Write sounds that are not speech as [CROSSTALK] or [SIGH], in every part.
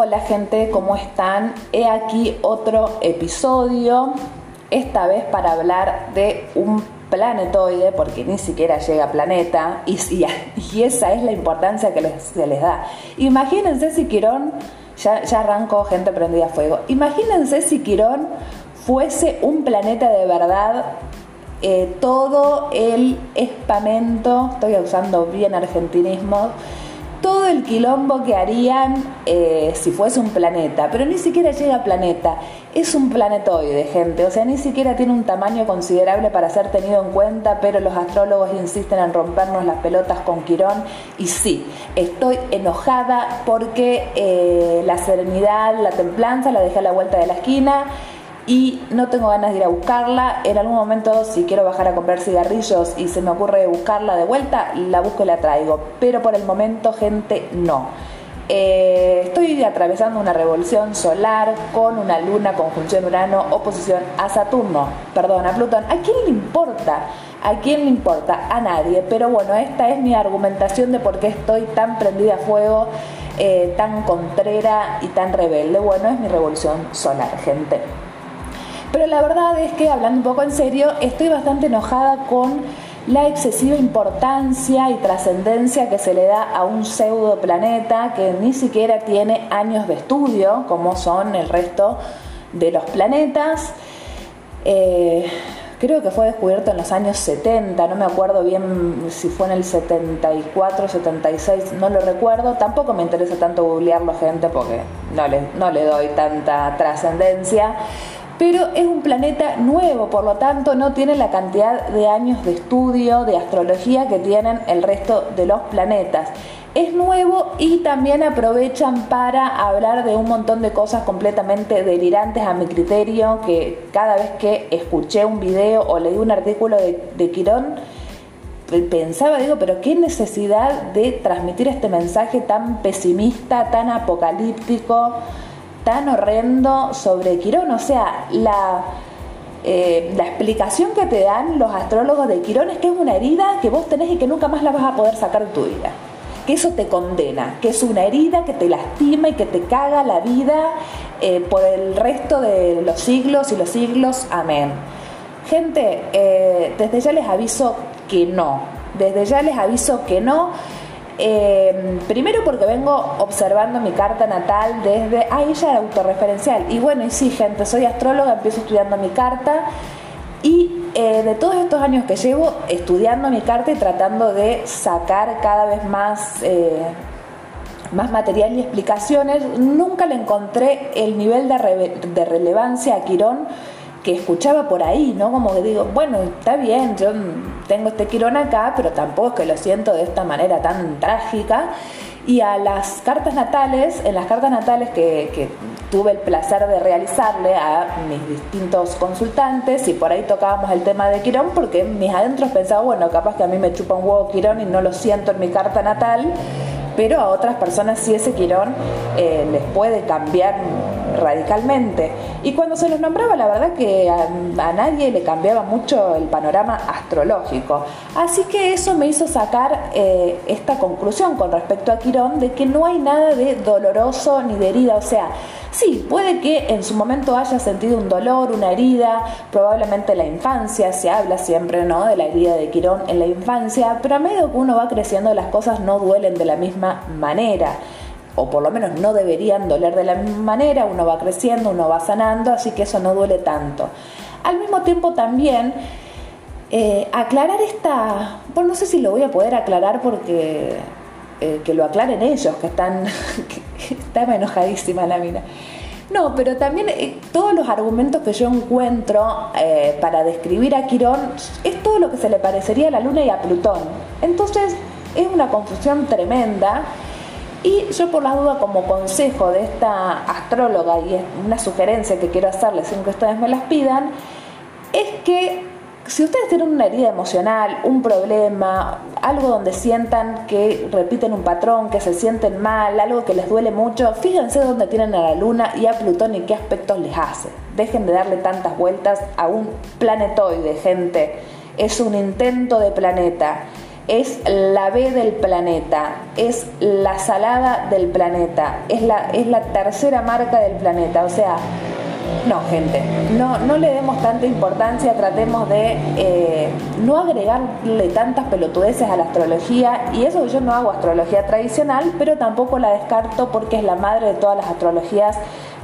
Hola gente, ¿cómo están? He aquí otro episodio, esta vez para hablar de un planetoide, porque ni siquiera llega a planeta, y, y esa es la importancia que se les da. Imagínense si Quirón, ya, ya arrancó gente prendida a fuego, imagínense si Quirón fuese un planeta de verdad eh, todo el espamento, estoy usando bien argentinismo, el quilombo que harían eh, si fuese un planeta, pero ni siquiera llega a planeta, es un planetoide, gente, o sea, ni siquiera tiene un tamaño considerable para ser tenido en cuenta, pero los astrólogos insisten en rompernos las pelotas con Quirón y sí, estoy enojada porque eh, la serenidad, la templanza la dejé a la vuelta de la esquina y no tengo ganas de ir a buscarla. En algún momento, si quiero bajar a comprar cigarrillos y se me ocurre buscarla de vuelta, la busco y la traigo. Pero por el momento, gente, no. Eh, estoy atravesando una revolución solar con una luna, conjunción Urano, oposición a Saturno, perdón, a Plutón. ¿A quién le importa? ¿A quién le importa? A nadie. Pero bueno, esta es mi argumentación de por qué estoy tan prendida a fuego, eh, tan contrera y tan rebelde. Bueno, es mi revolución solar, gente. Pero la verdad es que, hablando un poco en serio, estoy bastante enojada con la excesiva importancia y trascendencia que se le da a un pseudo planeta que ni siquiera tiene años de estudio, como son el resto de los planetas. Eh, creo que fue descubierto en los años 70, no me acuerdo bien si fue en el 74, 76, no lo recuerdo. Tampoco me interesa tanto googlearlo, gente, porque no le, no le doy tanta trascendencia pero es un planeta nuevo, por lo tanto no tiene la cantidad de años de estudio, de astrología que tienen el resto de los planetas. Es nuevo y también aprovechan para hablar de un montón de cosas completamente delirantes a mi criterio, que cada vez que escuché un video o leí un artículo de, de Quirón, pensaba, digo, pero qué necesidad de transmitir este mensaje tan pesimista, tan apocalíptico horrendo sobre Quirón. O sea, la, eh, la explicación que te dan los astrólogos de Quirón es que es una herida que vos tenés y que nunca más la vas a poder sacar de tu vida. Que eso te condena, que es una herida que te lastima y que te caga la vida eh, por el resto de los siglos y los siglos. Amén. Gente, eh, desde ya les aviso que no. Desde ya les aviso que no eh, primero porque vengo observando mi carta natal desde... Ah, ella era autorreferencial. Y bueno, y sí, gente, soy astróloga, empiezo estudiando mi carta. Y eh, de todos estos años que llevo estudiando mi carta y tratando de sacar cada vez más, eh, más material y explicaciones, nunca le encontré el nivel de, de relevancia a Quirón que escuchaba por ahí, ¿no? Como que digo, bueno, está bien, yo tengo este quirón acá, pero tampoco es que lo siento de esta manera tan trágica. Y a las cartas natales, en las cartas natales que, tuve el placer de realizarle a mis distintos consultantes, y por ahí tocábamos el tema de Quirón, porque mis adentros pensaba, bueno, capaz que a mí me chupa un huevo Quirón y no lo siento en mi carta natal, pero a otras personas sí ese Quirón eh, les puede cambiar radicalmente. Y cuando se los nombraba, la verdad que a, nadie le cambiaba mucho el panorama astrológico. Así que eso me hizo sacar eh, esta conclusión con respecto a Quirón de que no hay nada de doloroso ni de herida. O sea, sí, puede que en su momento haya sentido un dolor, una herida, probablemente en la infancia, se habla siempre ¿no? de la herida de Quirón en la infancia, pero a medida que uno va creciendo las cosas no duelen de la misma manera o por lo menos no deberían doler de la misma manera, uno va creciendo, uno va sanando, así que eso no duele tanto. Al mismo tiempo también eh, aclarar esta, bueno, no sé si lo voy a poder aclarar porque eh, que lo aclaren ellos, que están, [LAUGHS] enojadísima la mina. No, pero también eh, todos los argumentos que yo encuentro para describir a Quirón es todo lo que se le parecería a la Luna y a Plutón. Entonces es una confusión tremenda y yo por la duda como consejo de esta astróloga y es una sugerencia que quiero hacerles sin que ustedes me las pidan, es que si ustedes tienen una herida emocional, un problema, algo donde sientan que repiten un patrón, que se sienten mal, algo que les duele mucho, fíjense dónde tienen a la luna y a Plutón y qué aspectos les hace. Dejen de darle tantas vueltas a un planetoide, gente. Es un intento de planeta es la B del planeta, es la salada del planeta, es la, es la tercera marca del planeta. O sea, no, gente, no, no le demos tanta importancia, tratemos de eh, no agregarle tantas pelotudeces a la astrología. Y eso yo no hago astrología tradicional, pero tampoco la descarto porque es la madre de todas las astrologías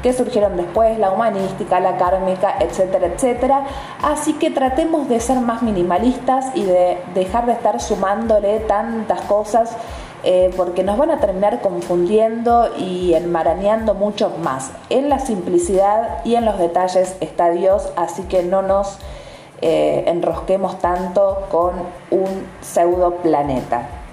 que surgieron después, la humanística, la kármica, etcétera, etcétera. Así que tratemos de ser más minimalistas y de dejar de estar sumándole tantas cosas eh, porque nos van a terminar confundiendo y enmarañando mucho más. En la simplicidad y en los detalles está Dios, así que no nos eh, enrosquemos tanto con un pseudo planeta.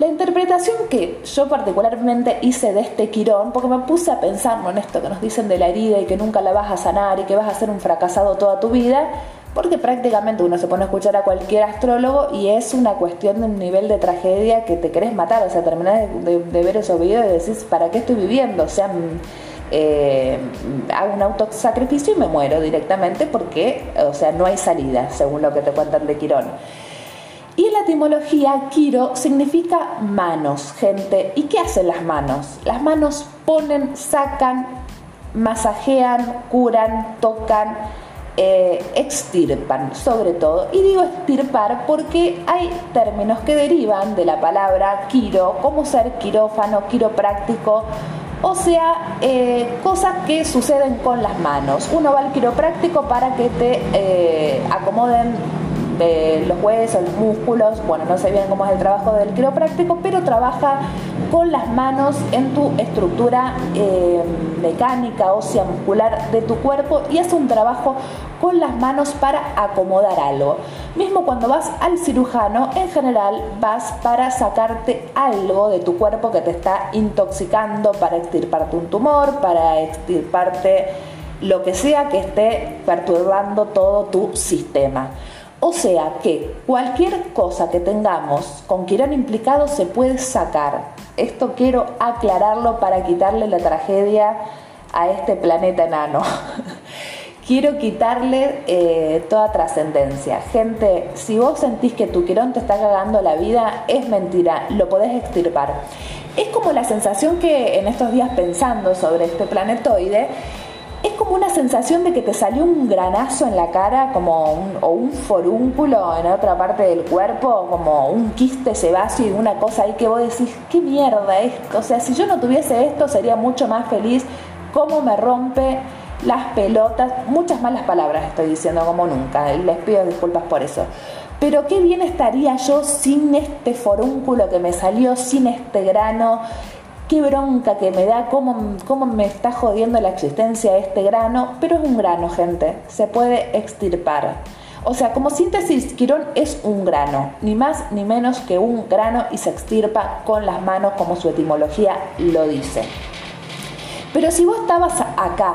La interpretación que yo particularmente hice de este Quirón, porque me puse a pensar en esto que nos dicen de la herida y que nunca la vas a sanar y que vas a ser un fracasado toda tu vida, porque prácticamente uno se pone a escuchar a cualquier astrólogo y es una cuestión de un nivel de tragedia que te querés matar, o sea, terminás de, ver esos videos y decís, ¿para qué estoy viviendo? O sea, eh, hago un autosacrificio y me muero directamente porque, o sea, no hay salida, según lo que te cuentan de Quirón. Y la etimología, Kiro significa manos, gente. ¿Y qué hacen las manos? Las manos ponen, sacan, masajean, curan, tocan, eh, extirpan, sobre todo. Y digo extirpar porque hay términos que derivan de la palabra quiro, como ser quirófano, quiropráctico, o sea, eh, cosas que suceden con las manos. Uno va al quiropráctico para que te eh, acomoden de los huesos, los músculos, bueno, no sé bien cómo es el trabajo del quiropráctico, pero trabaja con las manos en tu estructura eh, mecánica, ósea, muscular de tu cuerpo y hace un trabajo con las manos para acomodar algo. Mismo cuando vas al cirujano, en general vas para sacarte algo de tu cuerpo que te está intoxicando, para extirparte un tumor, para extirparte lo que sea que esté perturbando todo tu sistema. O sea que cualquier cosa que tengamos con Quirón implicado se puede sacar. Esto quiero aclararlo para quitarle la tragedia a este planeta enano. [LAUGHS] quiero quitarle eh, toda trascendencia. Gente, si vos sentís que tu Quirón te está cagando la vida, es mentira, lo podés extirpar. Es como la sensación que en estos días pensando sobre este planetoide, como una sensación de que te salió un granazo en la cara, como un, o un forúnculo en otra parte del cuerpo, como un quiste sebáceo y una cosa ahí que vos decís, qué mierda esto. O sea, si yo no tuviese esto sería mucho más feliz. ¿Cómo me rompe las pelotas? Muchas malas palabras estoy diciendo como nunca. Les pido disculpas por eso. Pero qué bien estaría yo sin este forúnculo que me salió, sin este grano qué bronca que me da, cómo, cómo me está jodiendo la existencia este grano, pero es un grano, gente, se puede extirpar. O sea, como síntesis, Quirón es un grano, ni más ni menos que un grano y se extirpa con las manos como su etimología lo dice. Pero si vos estabas acá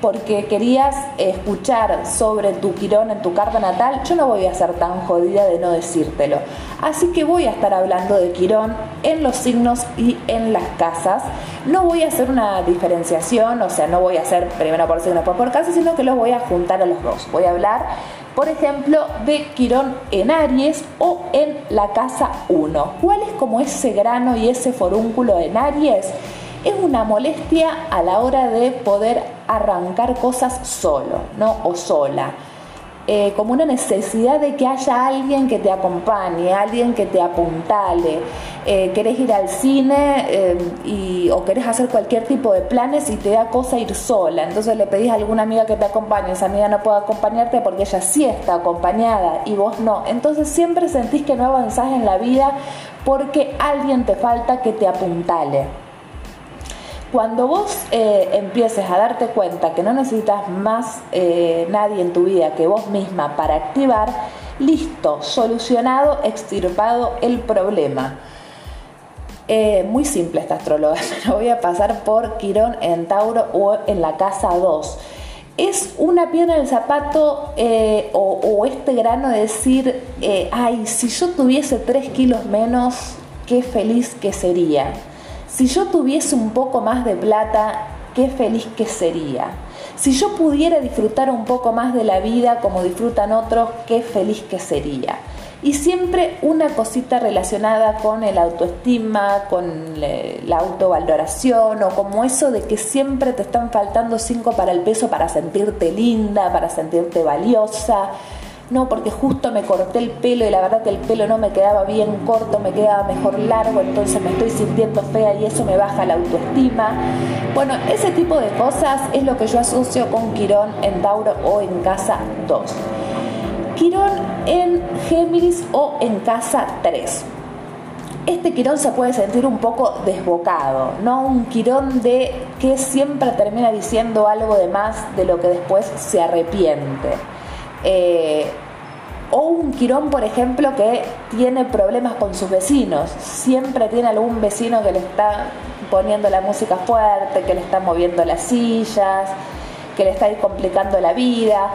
porque querías escuchar sobre tu Quirón en tu carta natal, yo no voy a ser tan jodida de no decírtelo. Así que voy a estar hablando de Quirón en los signos y en las casas. No voy a hacer una diferenciación, o sea, no voy a hacer primero por signo, después por casa, sino que los voy a juntar a los dos. Voy a hablar, por ejemplo, de Quirón en Aries o en la casa 1. ¿Cuál es como ese grano y ese forúnculo en Aries? Es una molestia a la hora de poder arrancar cosas solo, ¿no? O sola. Eh, como una necesidad de que haya alguien que te acompañe, alguien que te apuntale. Eh, querés ir al cine eh, y, o querés hacer cualquier tipo de planes y te da cosa ir sola. Entonces le pedís a alguna amiga que te acompañe. Esa amiga no puede acompañarte porque ella sí está acompañada y vos no. Entonces siempre sentís que no avanzás en la vida porque alguien te falta que te apuntale. Cuando vos eh, empieces a darte cuenta que no necesitas más eh, nadie en tu vida que vos misma para activar, listo, solucionado, extirpado el problema. Eh, muy simple esta astróloga, [LAUGHS] lo voy a pasar por Quirón en Tauro o en la casa 2. Es una piedra en el zapato o, o, este grano de decir, ay, si yo tuviese 3 kilos menos, qué feliz que sería si yo tuviese un poco más de plata, qué feliz que sería. Si yo pudiera disfrutar un poco más de la vida como disfrutan otros, qué feliz que sería. Y siempre una cosita relacionada con el autoestima, con la autovaloración o como eso de que siempre te están faltando cinco para el peso para sentirte linda, para sentirte valiosa no, porque justo me corté el pelo y la verdad que el pelo no me quedaba bien corto, me quedaba mejor largo, entonces me estoy sintiendo fea y eso me baja la autoestima. Bueno, ese tipo de cosas es lo que yo asocio con Quirón en Tauro o en casa 2. Quirón en Géminis o en casa 3 este quirón se puede sentir un poco desbocado, ¿no? Un quirón de que siempre termina diciendo algo de más de lo que después se arrepiente. Eh, o un Quirón, por ejemplo, que tiene problemas con sus vecinos. Siempre tiene algún vecino que le está poniendo la música fuerte, que le está moviendo las sillas, que le está complicando la vida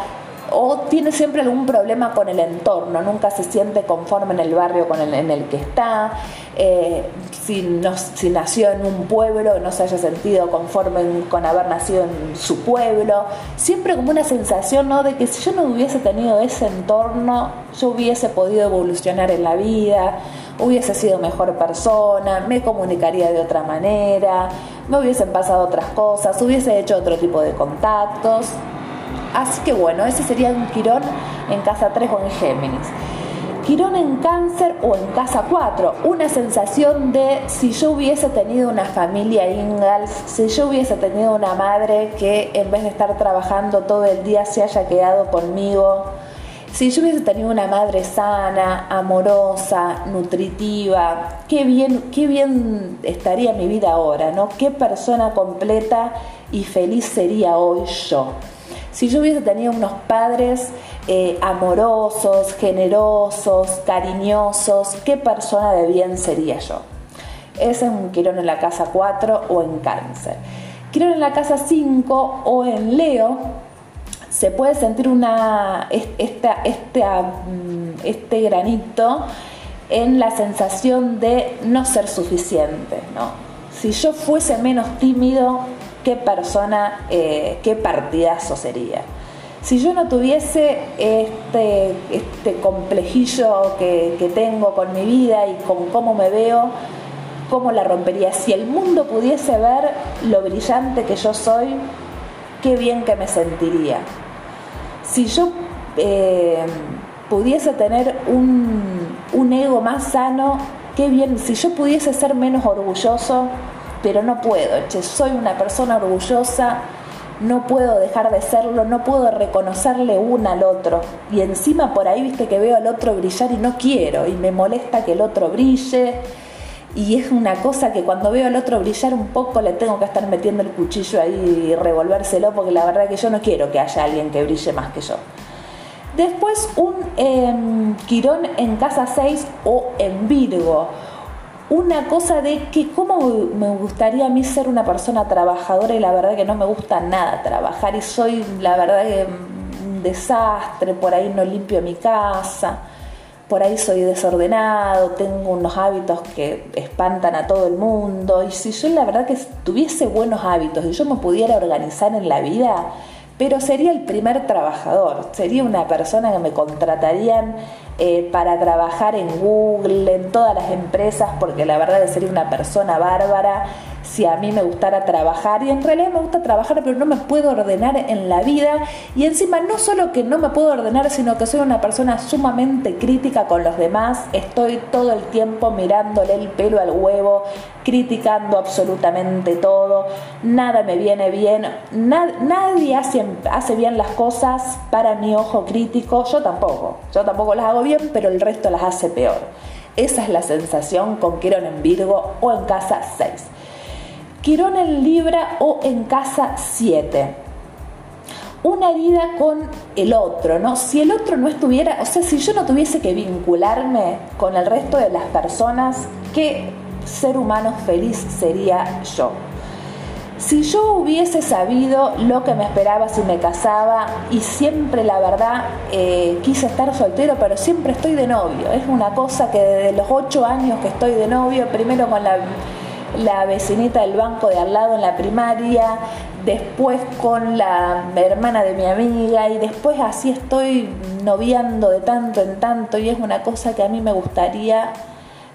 o tiene siempre algún problema con el entorno, nunca se siente conforme en el barrio con el, en el que está, eh, si, si, nació en un pueblo no se haya sentido conforme con haber nacido en su pueblo, siempre como una sensación ¿no? de que si yo no hubiese tenido ese entorno, yo hubiese podido evolucionar en la vida, hubiese sido mejor persona, me comunicaría de otra manera, me hubiesen pasado otras cosas, hubiese hecho otro tipo de contactos. Así que bueno, ese sería un Quirón en casa 3 o en Géminis. Quirón en cáncer o en casa 4, una sensación de si yo hubiese tenido una familia Ingalls, si yo hubiese tenido una madre que en vez de estar trabajando todo el día se haya quedado conmigo, si yo hubiese tenido una madre sana, amorosa, nutritiva, qué bien, qué bien estaría mi vida ahora, ¿no? Qué persona completa y feliz sería hoy yo. Si yo hubiese tenido unos padres eh, amorosos, generosos, cariñosos, ¿qué persona de bien sería yo? Ese es un Quirón en la casa 4 o en cáncer. Quirón en la casa 5 o en Leo, se puede sentir este, este granito en la sensación de no ser suficiente. ¿no? Si yo fuese menos tímido, qué persona, eh, qué partidazo sería. Si yo no tuviese este, este complejillo que, que tengo con mi vida y con cómo me veo, ¿cómo la rompería? Si el mundo pudiese ver lo brillante que yo soy, qué bien que me sentiría. Si yo eh, pudiese tener un, un ego más sano, qué bien. Si yo pudiese ser menos orgulloso, pero no puedo, soy una persona orgullosa, no puedo dejar de serlo, no puedo reconocerle una al otro. Y encima por ahí, viste que veo al otro brillar y no quiero, y me molesta que el otro brille. Y es una cosa que cuando veo al otro brillar un poco le tengo que estar metiendo el cuchillo ahí y revolvérselo, porque la verdad que yo no quiero que haya alguien que brille más que yo. Después un em, Quirón en casa 6 o en Virgo una cosa de que cómo me gustaría a mí ser una persona trabajadora y la verdad que no me gusta nada trabajar y soy la verdad que un desastre, por ahí no limpio mi casa, por ahí soy desordenado, tengo unos hábitos que espantan a todo el mundo y si yo la verdad que tuviese buenos hábitos y yo me pudiera organizar en la vida, pero sería el primer trabajador, sería una persona que me contratarían eh, para trabajar en Google, en todas las empresas, porque la verdad es sería una persona bárbara si a mí me gustara trabajar y en realidad me gusta trabajar pero no me puedo ordenar en la vida y encima no solo que no me puedo ordenar sino que soy una persona sumamente crítica con los demás, estoy todo el tiempo mirándole el pelo al huevo, criticando absolutamente todo, nada me viene bien, nadie hace, hace bien las cosas para mi ojo crítico, yo tampoco, yo tampoco las hago pero el resto las hace peor. Esa es la sensación con Quirón en Virgo o en casa 6. Quirón en Libra o en casa 7. Una herida con el otro, ¿no? Si el otro no estuviera, o sea, si yo no tuviese que vincularme con el resto de las personas, ¿qué ser humano feliz sería yo? Si yo hubiese sabido lo que me esperaba si me casaba y siempre la verdad eh, quise estar soltero, pero siempre estoy de novio. Es una cosa que desde los ocho años que estoy de novio, primero con la la vecinita del banco de al lado en la primaria, después con la hermana de mi amiga y después así estoy noviando de tanto en tanto y es una cosa que a mí me gustaría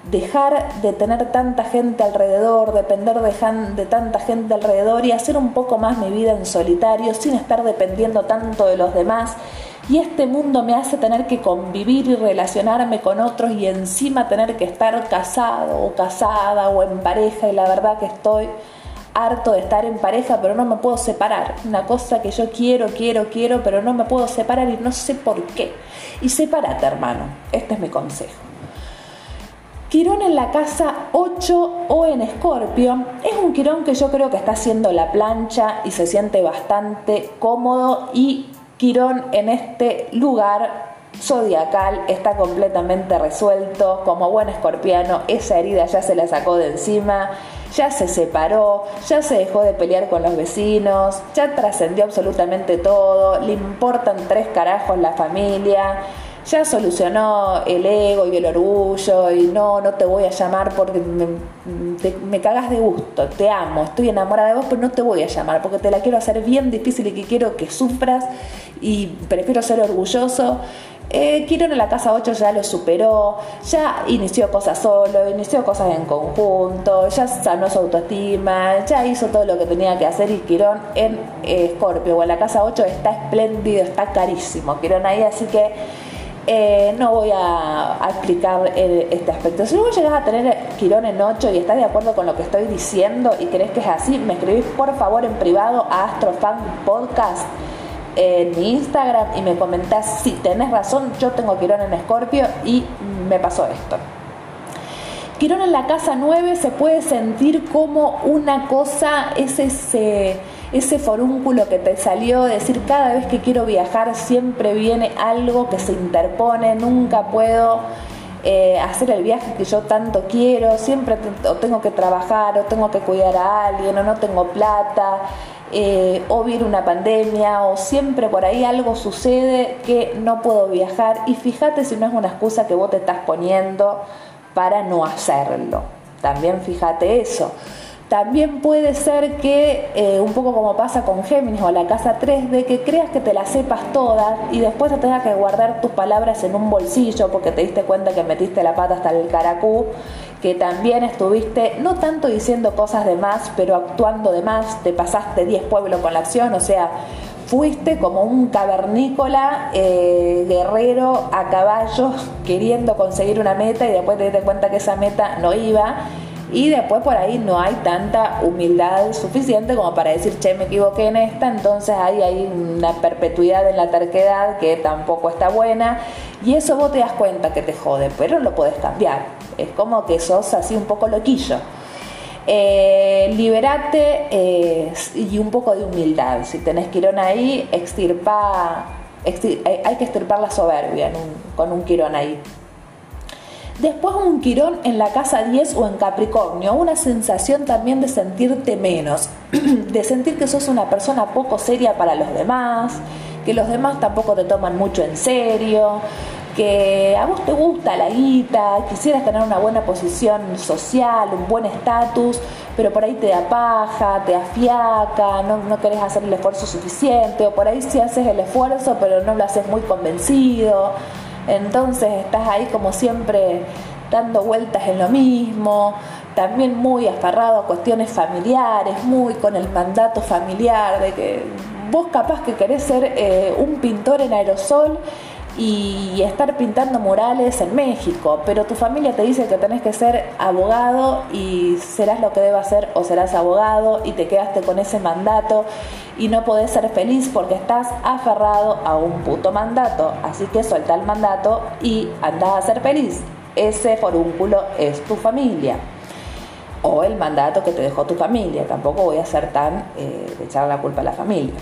dejar de tener tanta gente alrededor, depender de, de, tanta gente alrededor y hacer un poco más mi vida en solitario sin estar dependiendo tanto de los demás. Y este mundo me hace tener que convivir y relacionarme con otros y encima tener que estar casado o casada o en pareja y la verdad que estoy harto de estar en pareja pero no me puedo separar. Una cosa que yo quiero, quiero, quiero pero no me puedo separar y no sé por qué. Y sepárate hermano, este es mi consejo. Quirón en la casa 8 o en Escorpio. Es un Quirón que yo creo que está haciendo la plancha y se siente bastante cómodo y Quirón en este lugar zodiacal está completamente resuelto, como buen escorpiano, esa herida ya se la sacó de encima, ya se separó, ya se dejó de pelear con los vecinos, ya trascendió absolutamente todo, le importan tres carajos la familia ya solucionó el ego y el orgullo y no, no te voy a llamar porque me, cagas de gusto, te amo, estoy enamorada de vos, pero no te voy a llamar porque te la quiero hacer bien difícil y que quiero que sufras y prefiero ser orgulloso. Eh, Quirón en la casa 8 ya lo superó, ya inició cosas solo, inició cosas en conjunto, ya sanó su autoestima, ya hizo todo lo que tenía que hacer y Quirón en Escorpio o en la casa 8 está espléndido, está carísimo Quirón ahí, así que eh, no voy a, explicar este aspecto. Si luego llegas a tener Quirón en 8 y estás de acuerdo con lo que estoy diciendo y crees que es así, me escribís por favor en privado a Astrofan Podcast en mi Instagram y me comentás si tenés razón, yo tengo Quirón en Escorpio y me pasó esto. Quirón en la casa 9 se puede sentir como una cosa, es ese ese forúnculo que te salió, decir cada vez que quiero viajar siempre viene algo que se interpone, nunca puedo eh, hacer el viaje que yo tanto quiero, siempre o tengo que trabajar o tengo que cuidar a alguien o no tengo plata. Eh, o viene una pandemia o siempre por ahí algo sucede que no puedo viajar y fíjate si no es una excusa que vos te estás poniendo para no hacerlo. También fíjate eso. También puede ser que, eh, un poco como pasa con Géminis o la casa 3, de que creas que te las sepas todas y después te tengas que guardar tus palabras en un bolsillo porque te diste cuenta que metiste la pata hasta el caracú, que también estuviste no tanto diciendo cosas de más, pero actuando de más, te pasaste 10 pueblos con la acción, o sea, fuiste como un cavernícola eh, guerrero a caballo queriendo conseguir una meta y después te diste cuenta que esa meta no iba y después por ahí no hay tanta humildad suficiente como para decir, che, me equivoqué en esta, entonces ahí hay una perpetuidad en la terquedad que tampoco está buena y eso vos te das cuenta que te jode, pero lo podés cambiar. Es como que sos así un poco loquillo. Eh, liberate eh, y un poco de humildad. Si tenés quirón ahí, extirpa, hay que extirpar la soberbia con un quirón ahí. Después un quirón en la casa 10 o en Capricornio, una sensación también de sentirte menos, [CLEARS THROAT] de sentir que sos una persona poco seria para los demás, que los demás tampoco te toman mucho en serio, que a vos te gusta la guita, quisieras tener una buena posición social, un buen estatus, pero por ahí te da paja, te afiaca, no, no querés hacer el esfuerzo suficiente, o por ahí sí haces el esfuerzo pero no lo haces muy convencido. Entonces estás ahí como siempre dando vueltas en lo mismo, también muy aferrado a cuestiones familiares, muy con el mandato familiar, de que vos capaz que querés ser eh, un pintor en aerosol y estar pintando murales en México, pero tu familia te dice que tenés que ser abogado y serás lo que debas ser o serás abogado y te quedaste con ese mandato y no podés ser feliz porque estás aferrado a un puto mandato. Así que suelta el mandato y andás a ser feliz. Ese forúnculo es tu familia o el mandato que te dejó tu familia. Tampoco voy a ser tan eh, de echar la culpa a la familia.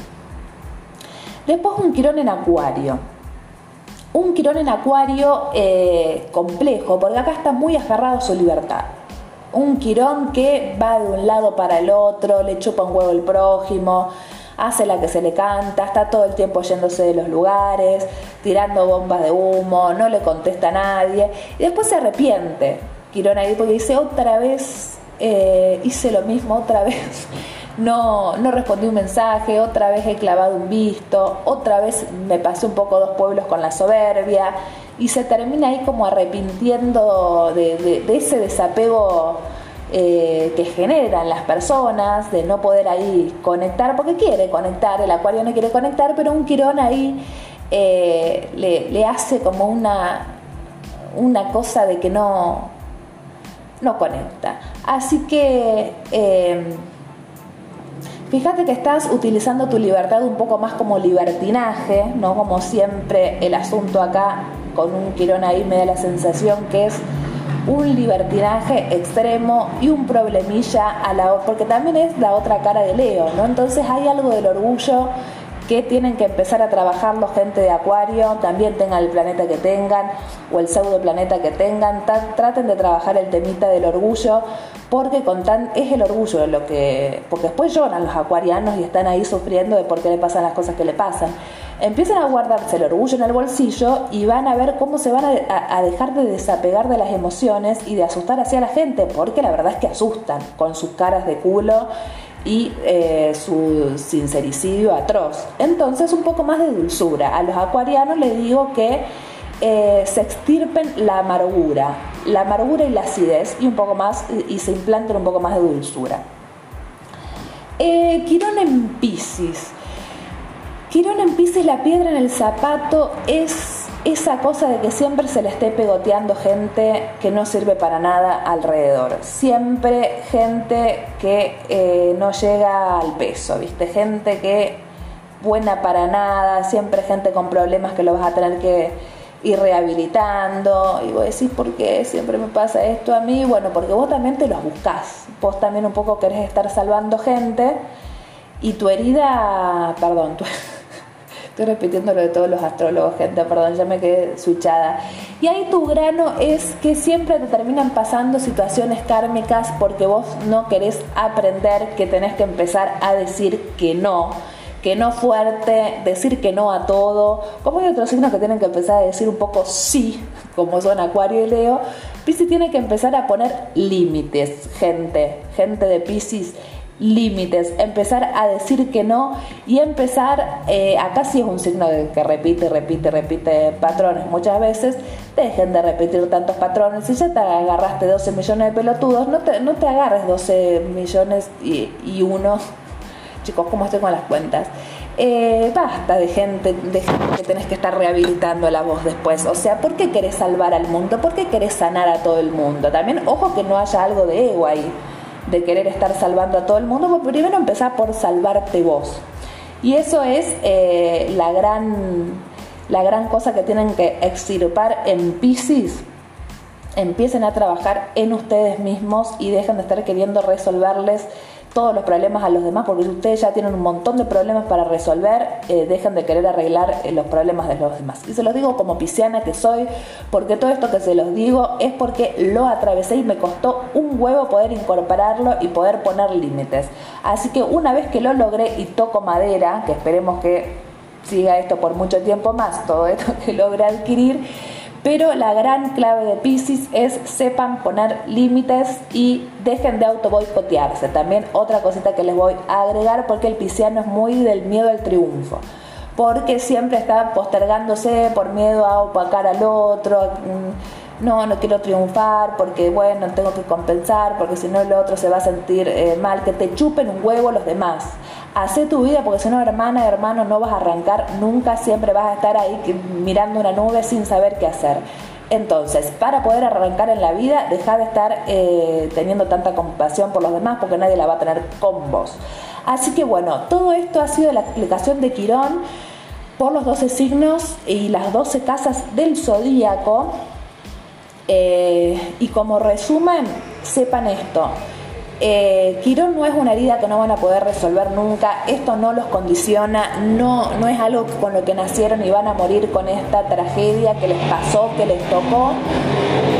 Después un quirón en acuario un Quirón en Acuario eh, complejo, porque acá está muy aferrado a su libertad. Un Quirón que va de un lado para el otro, le chupa un huevo el prójimo, hace la que se le canta, está todo el tiempo yéndose de los lugares, tirando bombas de humo, no le contesta a nadie, y después se arrepiente. Quirón ahí porque dice otra vez eh, hice lo mismo otra [LAUGHS] vez. No, no respondí un mensaje, otra vez he clavado un visto, otra vez me pasé un poco dos pueblos con la soberbia y se termina ahí como arrepintiendo de, ese desapego eh, que generan las personas, de no poder ahí conectar, porque quiere conectar, el acuario no quiere conectar, pero un quirón ahí eh, le, hace como una, una cosa de que no, no conecta. Así que eh, fíjate que estás utilizando tu libertad un poco más como libertinaje, no como siempre el asunto acá con un quirón ahí me da la sensación que es un libertinaje extremo y un problemilla a la porque también es la otra cara de Leo, ¿no? Entonces hay algo del orgullo que tienen que empezar a trabajar los gente de Acuario, también tengan el planeta que tengan o el pseudo planeta que tengan, traten de trabajar el temita del orgullo, porque con tan, es el orgullo lo que, porque después lloran los acuarianos y están ahí sufriendo de por qué le pasan las cosas que le pasan. Empiezan a guardarse el orgullo en el bolsillo y van a ver cómo se van a, dejar de desapegar de las emociones y de asustar hacia la gente, porque la verdad es que asustan con sus caras de culo y eh, su sincericidio atroz. Entonces un poco más de dulzura. A los acuarianos les digo que eh, se extirpen la amargura, la amargura y la acidez y un poco más y se implanten un poco más de dulzura. Eh, Quirón en Pisces. Quirón en Pisces, la piedra en el zapato es esa cosa de que siempre se le esté pegoteando gente que no sirve para nada alrededor. Siempre gente que eh, no llega al peso, ¿viste? Gente que buena para nada, siempre gente con problemas que lo vas a tener que ir rehabilitando. Y vos decís, ¿por qué siempre me pasa esto a mí? Bueno, porque vos también te los buscás. Vos también un poco querés estar salvando gente y tu herida, perdón, tu Estoy repitiendo lo de todos los astrólogos, gente, perdón, ya me quedé switchada. Y ahí tu grano es que siempre te terminan pasando situaciones kármicas porque vos no querés aprender que tenés que empezar a decir que no que no fuerte, decir que no a todo. Como hay otros signos que tienen que empezar a decir un poco sí, como son Acuario y Leo, Pisces tiene que empezar a poner límites, gente, gente de Pisces límites, empezar a decir que no y empezar, eh, acá sí es un signo de que repite, repite, repite patrones muchas veces, dejen de repetir tantos patrones, si ya te agarraste 12 millones de pelotudos, no te, no te agarres 12 millones y, y uno, [LAUGHS] chicos, ¿cómo estoy con las cuentas? Eh, basta de gente, de gente que tenés que estar rehabilitando la voz después. O sea, ¿por qué querés salvar al mundo? ¿Por qué querés sanar a todo el mundo? También, ojo que no haya algo de ego ahí de querer estar salvando a todo el mundo, pues primero empezar por salvarte vos. Y eso es eh, la, gran, la gran cosa que tienen que extirpar en Pisces. Empiecen a trabajar en ustedes mismos y dejen de estar queriendo resolverles todos los problemas a los demás, porque ustedes ya tienen un montón de problemas para resolver, eh, dejen de querer arreglar eh, los problemas de los demás. Y se los digo como pisciana que soy, porque todo esto que se los digo es porque lo atravesé y me costó un huevo poder incorporarlo y poder poner límites. Así que una vez que lo logré y toco madera, que esperemos que siga esto por mucho tiempo más, todo esto [LAUGHS] que logré adquirir, pero la gran clave de Pisces es sepan poner límites y dejen de auto boicotearse. También otra cosita que les voy a agregar porque el pisciano es muy del miedo al triunfo. Porque siempre está postergándose por miedo a opacar al otro. Mm, no, no quiero triunfar porque, bueno, tengo que compensar, porque si no el otro se va a sentir eh, mal, que te chupen un huevo los demás. Hacé tu vida porque si no, hermana, hermano, no vas a arrancar nunca, siempre vas a estar ahí mirando una nube sin saber qué hacer. Entonces, para poder arrancar en la vida, deja de estar eh, teniendo tanta compasión por los demás porque nadie la va a tener con vos. Así que bueno, todo esto ha sido la explicación de Quirón por los 12 signos y las 12 casas del zodíaco. Eh, y como resumen, sepan esto. Eh, Quirón no es una herida que no van a poder resolver nunca, esto no los condiciona, no, no es algo con lo que nacieron y van a morir con esta tragedia que les pasó, que les tocó.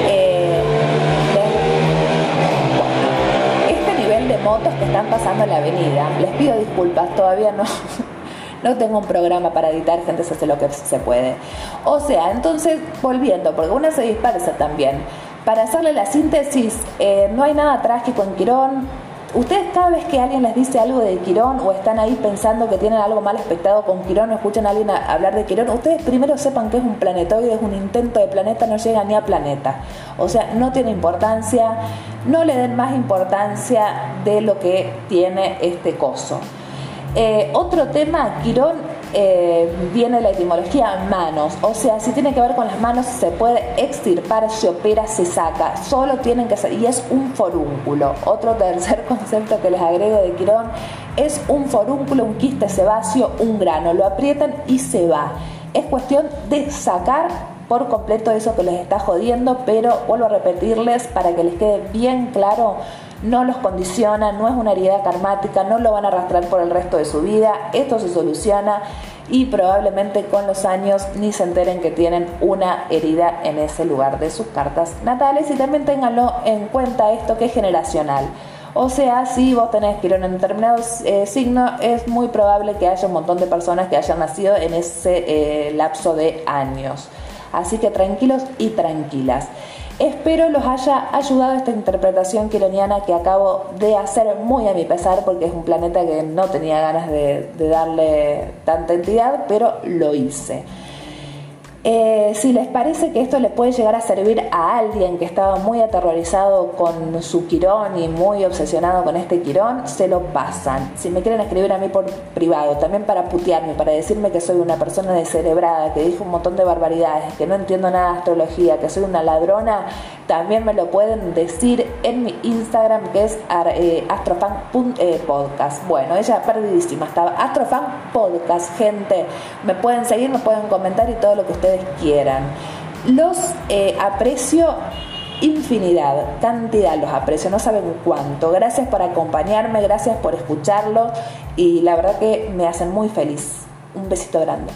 Eh, este nivel de motos que están pasando en la avenida, les pido disculpas, todavía no, [LAUGHS] no tengo un programa para editar, gente se hace lo que se puede. O sea, entonces, volviendo, porque una se dispersa también Para hacerle la síntesis, eh, no hay nada trágico en Quirón, Ustedes cada vez que alguien les dice algo de Quirón o están ahí pensando que tienen algo mal expectado con Quirón o escuchan a alguien hablar de Quirón, ustedes primero sepan que es un planetoide, es un intento de planeta, no llega ni a planeta. O sea, no tiene importancia, no le den más importancia de lo que tiene este coso. Eh, otro tema, Quirón eh, viene la etimología manos, o sea, si tiene que ver con las manos se puede extirpar, se opera, se saca, solo tienen que ser, y es un forúnculo. Otro tercer [LAUGHS] concepto que les agrego de Quirón es un forúnculo, un quiste sebáceo, un grano, lo aprietan y se va. Es cuestión de sacar por completo eso que les está jodiendo, pero vuelvo a repetirles para que les quede bien claro, no los condiciona, no es una herida karmática, no lo van a arrastrar por el resto de su vida, esto se soluciona y probablemente con los años ni se enteren que tienen una herida en ese lugar de sus cartas natales y también ténganlo en cuenta esto que es generacional. O sea, si vos tenés Quirón en determinado eh, signo, es muy probable que haya un montón de personas que hayan nacido en ese eh, lapso de años. Así que tranquilos y tranquilas. Espero los haya ayudado esta interpretación quironiana que acabo de hacer muy a mi pesar porque es un planeta que no tenía ganas de, de darle tanta entidad, pero lo hice. Eh, si les parece que esto le puede llegar a servir a alguien que estaba muy aterrorizado con su quirón y muy obsesionado con este quirón, se lo pasan. Si me quieren escribir a mí por privado, también para putearme, para decirme que soy una persona descerebrada, que dijo un montón de barbaridades, que no entiendo nada de astrología, que soy una ladrona, también me lo pueden decir en mi Instagram que es eh, astrofan.podcast. Eh, bueno, ella perdidísima estaba. Astrofan podcast, gente. Me pueden seguir, me pueden comentar y todo lo que quieran. Los eh, aprecio infinidad, cantidad los aprecio, no saben cuánto. Gracias por acompañarme, gracias por escucharlo y la verdad que me hacen muy feliz. Un besito grande.